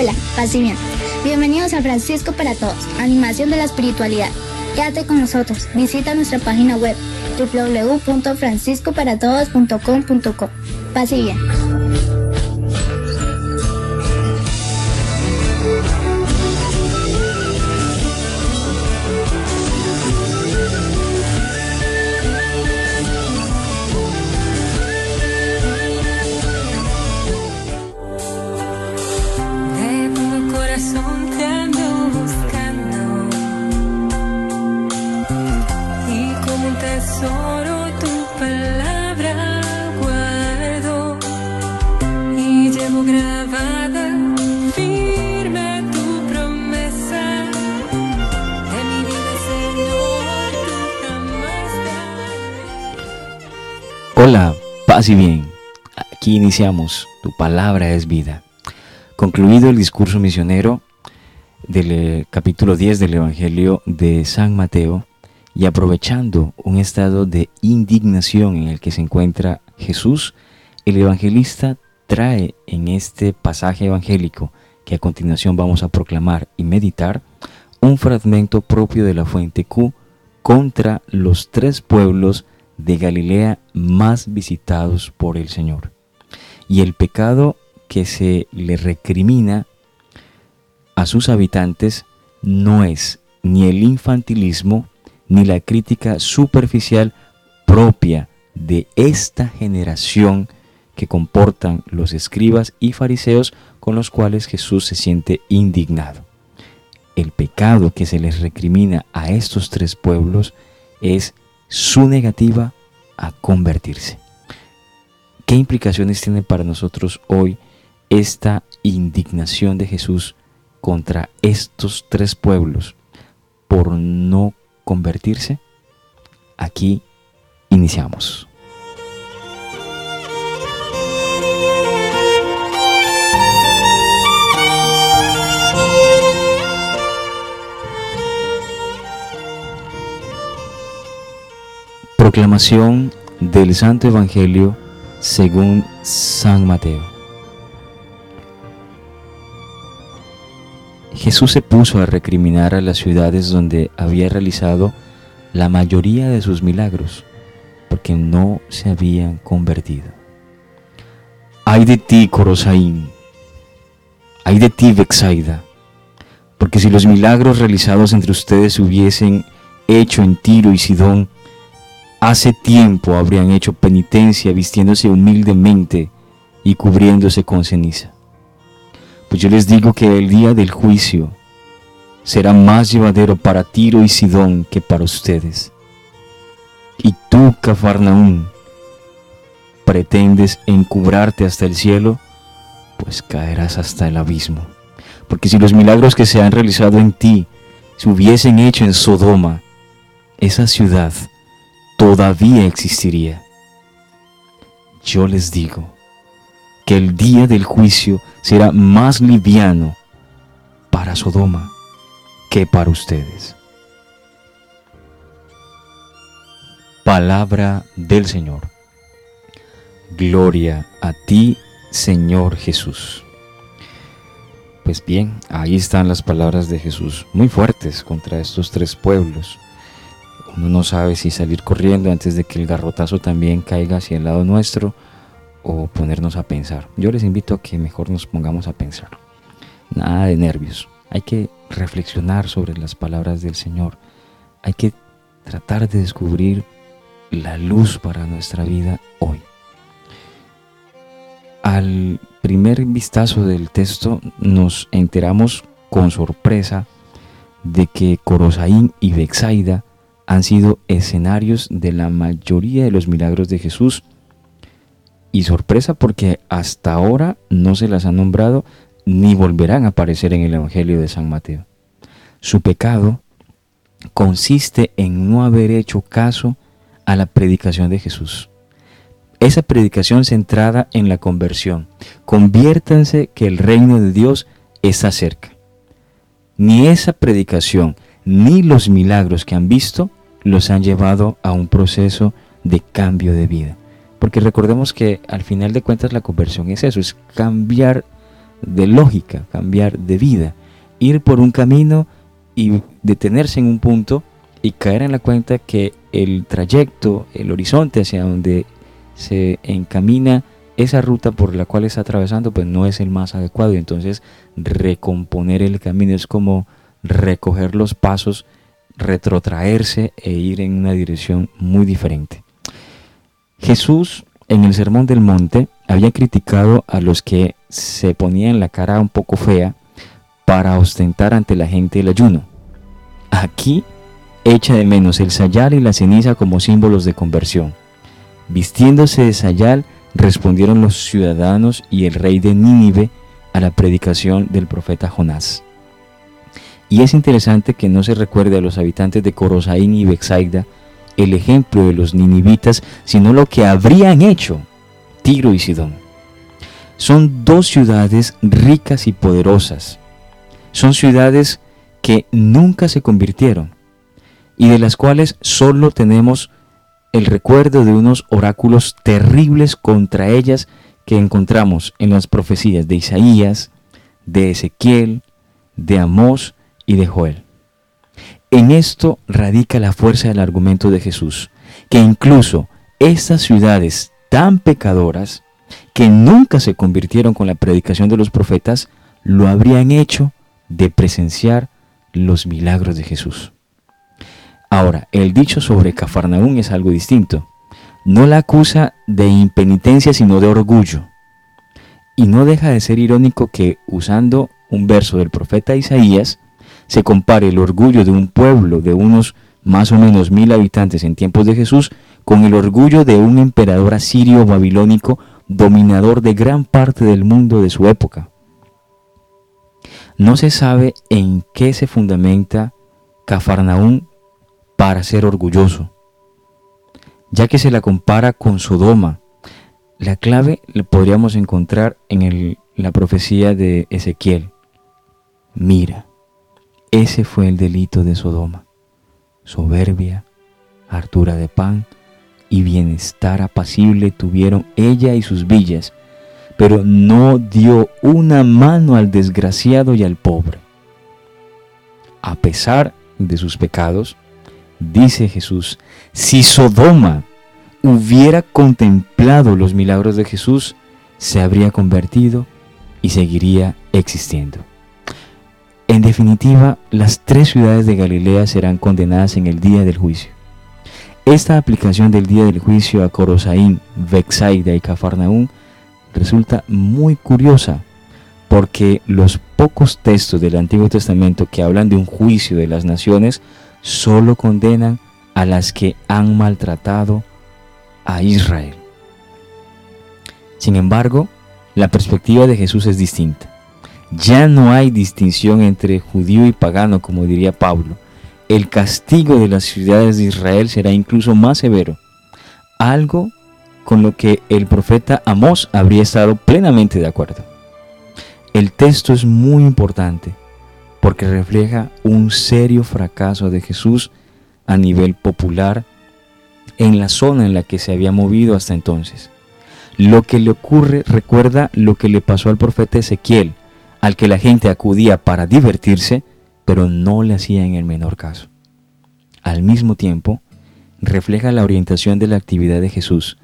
Hola, paz bien. Bienvenidos a Francisco para Todos, animación de la espiritualidad. Quédate con nosotros. Visita nuestra página web www.franciscoparatodos.com.co. Paz bien. Hola, paz y bien. Aquí iniciamos. Tu palabra es vida. Concluido el discurso misionero del eh, capítulo 10 del Evangelio de San Mateo y aprovechando un estado de indignación en el que se encuentra Jesús, el evangelista trae en este pasaje evangélico que a continuación vamos a proclamar y meditar un fragmento propio de la fuente Q contra los tres pueblos de Galilea más visitados por el Señor. Y el pecado que se le recrimina a sus habitantes no es ni el infantilismo ni la crítica superficial propia de esta generación que comportan los escribas y fariseos con los cuales Jesús se siente indignado. El pecado que se les recrimina a estos tres pueblos es su negativa a convertirse. ¿Qué implicaciones tiene para nosotros hoy esta indignación de Jesús contra estos tres pueblos por no convertirse? Aquí iniciamos. Proclamación del Santo Evangelio según San Mateo. Jesús se puso a recriminar a las ciudades donde había realizado la mayoría de sus milagros, porque no se habían convertido. Ay de ti, Corosaín, ay de ti, Bexaida, porque si los milagros realizados entre ustedes se hubiesen hecho en Tiro y Sidón, hace tiempo habrían hecho penitencia vistiéndose humildemente y cubriéndose con ceniza. Pues yo les digo que el día del juicio será más llevadero para Tiro y Sidón que para ustedes. Y tú, Cafarnaún, pretendes encubrarte hasta el cielo, pues caerás hasta el abismo. Porque si los milagros que se han realizado en ti se hubiesen hecho en Sodoma, esa ciudad todavía existiría. Yo les digo que el día del juicio será más liviano para Sodoma que para ustedes. Palabra del Señor. Gloria a ti, Señor Jesús. Pues bien, ahí están las palabras de Jesús, muy fuertes contra estos tres pueblos. Uno no sabe si salir corriendo antes de que el garrotazo también caiga hacia el lado nuestro o ponernos a pensar. Yo les invito a que mejor nos pongamos a pensar. Nada de nervios. Hay que reflexionar sobre las palabras del Señor. Hay que tratar de descubrir la luz para nuestra vida hoy. Al primer vistazo del texto nos enteramos con sorpresa de que Corosaín y Bexaida han sido escenarios de la mayoría de los milagros de Jesús y sorpresa porque hasta ahora no se las ha nombrado ni volverán a aparecer en el Evangelio de San Mateo. Su pecado consiste en no haber hecho caso a la predicación de Jesús. Esa predicación centrada en la conversión. Conviértanse que el reino de Dios está cerca. Ni esa predicación ni los milagros que han visto los han llevado a un proceso de cambio de vida. Porque recordemos que al final de cuentas la conversión es eso, es cambiar de lógica, cambiar de vida, ir por un camino y detenerse en un punto y caer en la cuenta que el trayecto, el horizonte hacia donde se encamina esa ruta por la cual está atravesando, pues no es el más adecuado. Y entonces recomponer el camino es como recoger los pasos, retrotraerse e ir en una dirección muy diferente. Jesús en el Sermón del Monte había criticado a los que se ponían la cara un poco fea para ostentar ante la gente el ayuno. Aquí echa de menos el sayal y la ceniza como símbolos de conversión. Vistiéndose de sayal, respondieron los ciudadanos y el rey de Nínive a la predicación del profeta Jonás. Y es interesante que no se recuerde a los habitantes de Corosaín y Bexaida el ejemplo de los ninivitas, sino lo que habrían hecho Tiro y Sidón. Son dos ciudades ricas y poderosas. Son ciudades que nunca se convirtieron y de las cuales solo tenemos el recuerdo de unos oráculos terribles contra ellas que encontramos en las profecías de Isaías, de Ezequiel, de Amós y de. En esto radica la fuerza del argumento de Jesús, que incluso estas ciudades tan pecadoras, que nunca se convirtieron con la predicación de los profetas, lo habrían hecho de presenciar los milagros de Jesús. Ahora, el dicho sobre Cafarnaún es algo distinto. No la acusa de impenitencia, sino de orgullo. Y no deja de ser irónico que, usando un verso del profeta Isaías, se compare el orgullo de un pueblo de unos más o menos mil habitantes en tiempos de Jesús con el orgullo de un emperador asirio babilónico dominador de gran parte del mundo de su época. No se sabe en qué se fundamenta Cafarnaún para ser orgulloso, ya que se la compara con Sodoma. La clave la podríamos encontrar en la profecía de Ezequiel. Mira, ese fue el delito de Sodoma. Soberbia, hartura de pan y bienestar apacible tuvieron ella y sus villas, pero no dio una mano al desgraciado y al pobre. A pesar de sus pecados, dice Jesús, si Sodoma hubiera contemplado los milagros de Jesús, se habría convertido y seguiría existiendo. En definitiva, las tres ciudades de Galilea serán condenadas en el día del juicio. Esta aplicación del día del juicio a Corosaín, Vexaida y Cafarnaún resulta muy curiosa porque los pocos textos del Antiguo Testamento que hablan de un juicio de las naciones solo condenan a las que han maltratado a Israel. Sin embargo, la perspectiva de Jesús es distinta. Ya no hay distinción entre judío y pagano, como diría Pablo. El castigo de las ciudades de Israel será incluso más severo, algo con lo que el profeta Amós habría estado plenamente de acuerdo. El texto es muy importante porque refleja un serio fracaso de Jesús a nivel popular en la zona en la que se había movido hasta entonces. Lo que le ocurre recuerda lo que le pasó al profeta Ezequiel, al que la gente acudía para divertirse, pero no le hacía en el menor caso. Al mismo tiempo, refleja la orientación de la actividad de Jesús,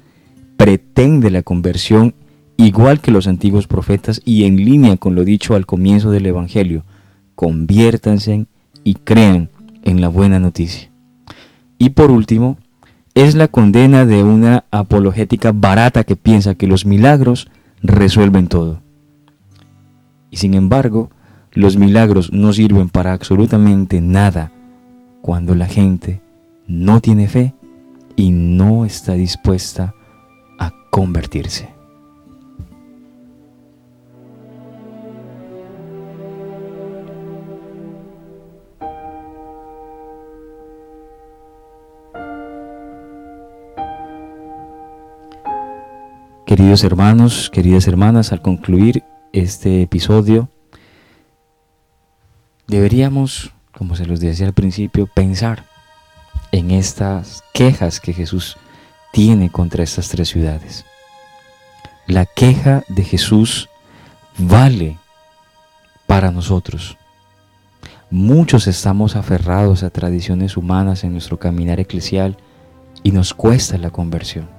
pretende la conversión igual que los antiguos profetas y en línea con lo dicho al comienzo del Evangelio, conviértanse y crean en la buena noticia. Y por último, es la condena de una apologética barata que piensa que los milagros resuelven todo. Y sin embargo, los milagros no sirven para absolutamente nada cuando la gente no tiene fe y no está dispuesta a convertirse. Queridos hermanos, queridas hermanas, al concluir este episodio, deberíamos, como se los decía al principio, pensar en estas quejas que Jesús tiene contra estas tres ciudades. La queja de Jesús vale para nosotros. Muchos estamos aferrados a tradiciones humanas en nuestro caminar eclesial y nos cuesta la conversión.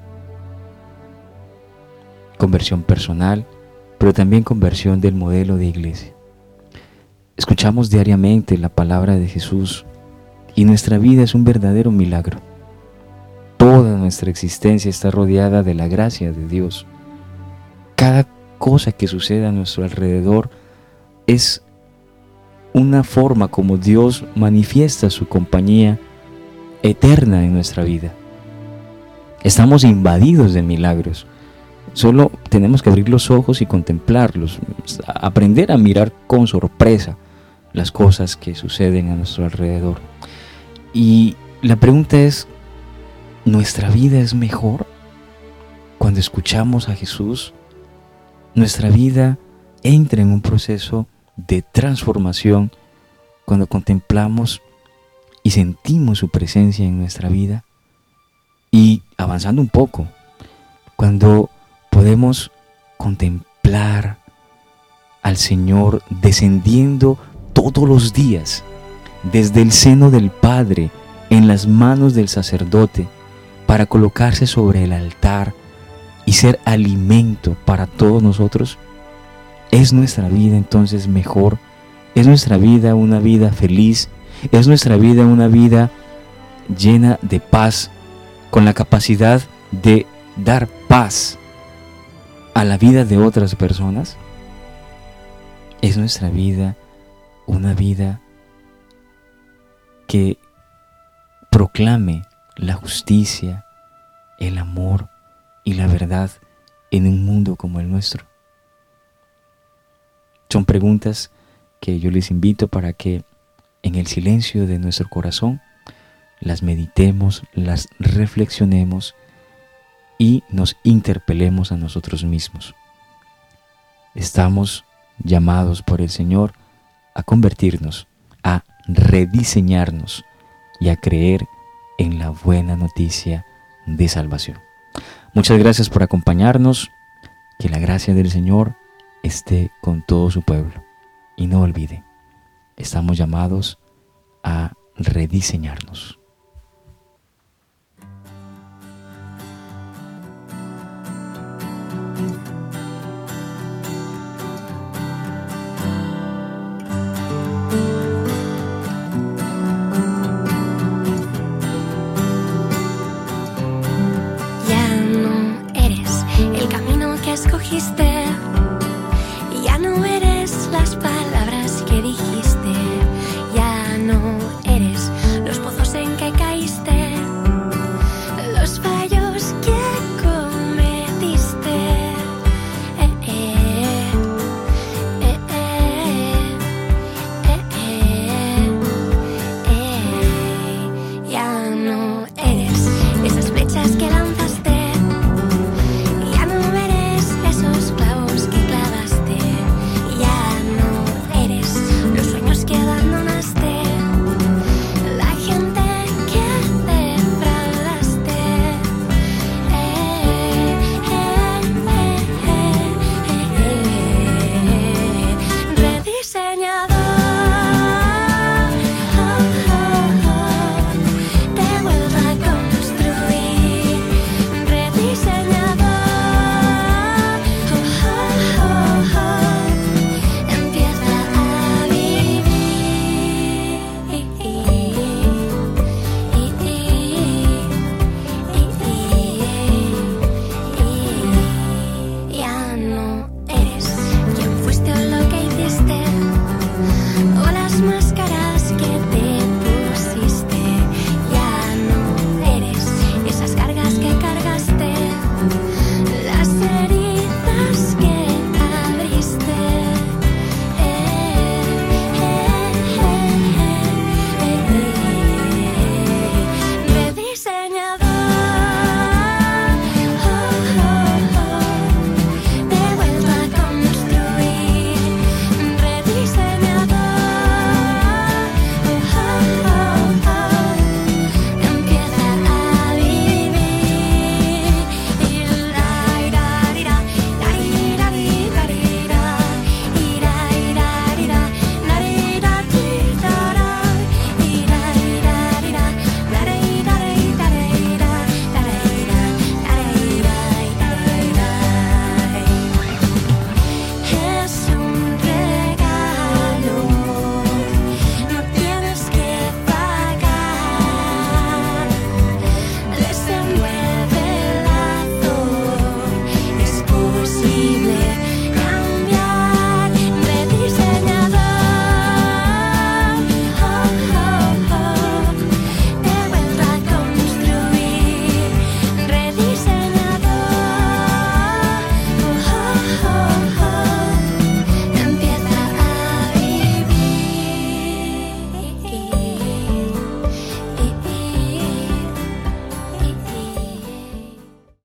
Conversión personal, pero también conversión del modelo de iglesia. Escuchamos diariamente la palabra de Jesús y nuestra vida es un verdadero milagro. Toda nuestra existencia está rodeada de la gracia de Dios. Cada cosa que sucede a nuestro alrededor es una forma como Dios manifiesta su compañía eterna en nuestra vida. Estamos invadidos de milagros. Solo tenemos que abrir los ojos y contemplarlos, aprender a mirar con sorpresa las cosas que suceden a nuestro alrededor. Y la pregunta es, ¿nuestra vida es mejor cuando escuchamos a Jesús? ¿Nuestra vida entra en un proceso de transformación cuando contemplamos y sentimos su presencia en nuestra vida? Y avanzando un poco, cuando podemos contemplar al Señor descendiendo todos los días desde el seno del Padre en las manos del sacerdote para colocarse sobre el altar y ser alimento para todos nosotros, ¿es nuestra vida entonces mejor? ¿Es nuestra vida una vida feliz? ¿Es nuestra vida una vida llena de paz, con la capacidad de dar paz a la vida de otras personas? ¿Es nuestra vida una vida que proclame la justicia, el amor y la verdad en un mundo como el nuestro? Son preguntas que yo les invito para que en el silencio de nuestro corazón las meditemos, las reflexionemos y nos interpelemos a nosotros mismos. Estamos llamados por el Señor a convertirnos, a rediseñarnos y a creer en la buena noticia de salvación. Muchas gracias por acompañarnos. Que la gracia del Señor esté con todo su pueblo. Y no olvide, estamos llamados a rediseñarnos.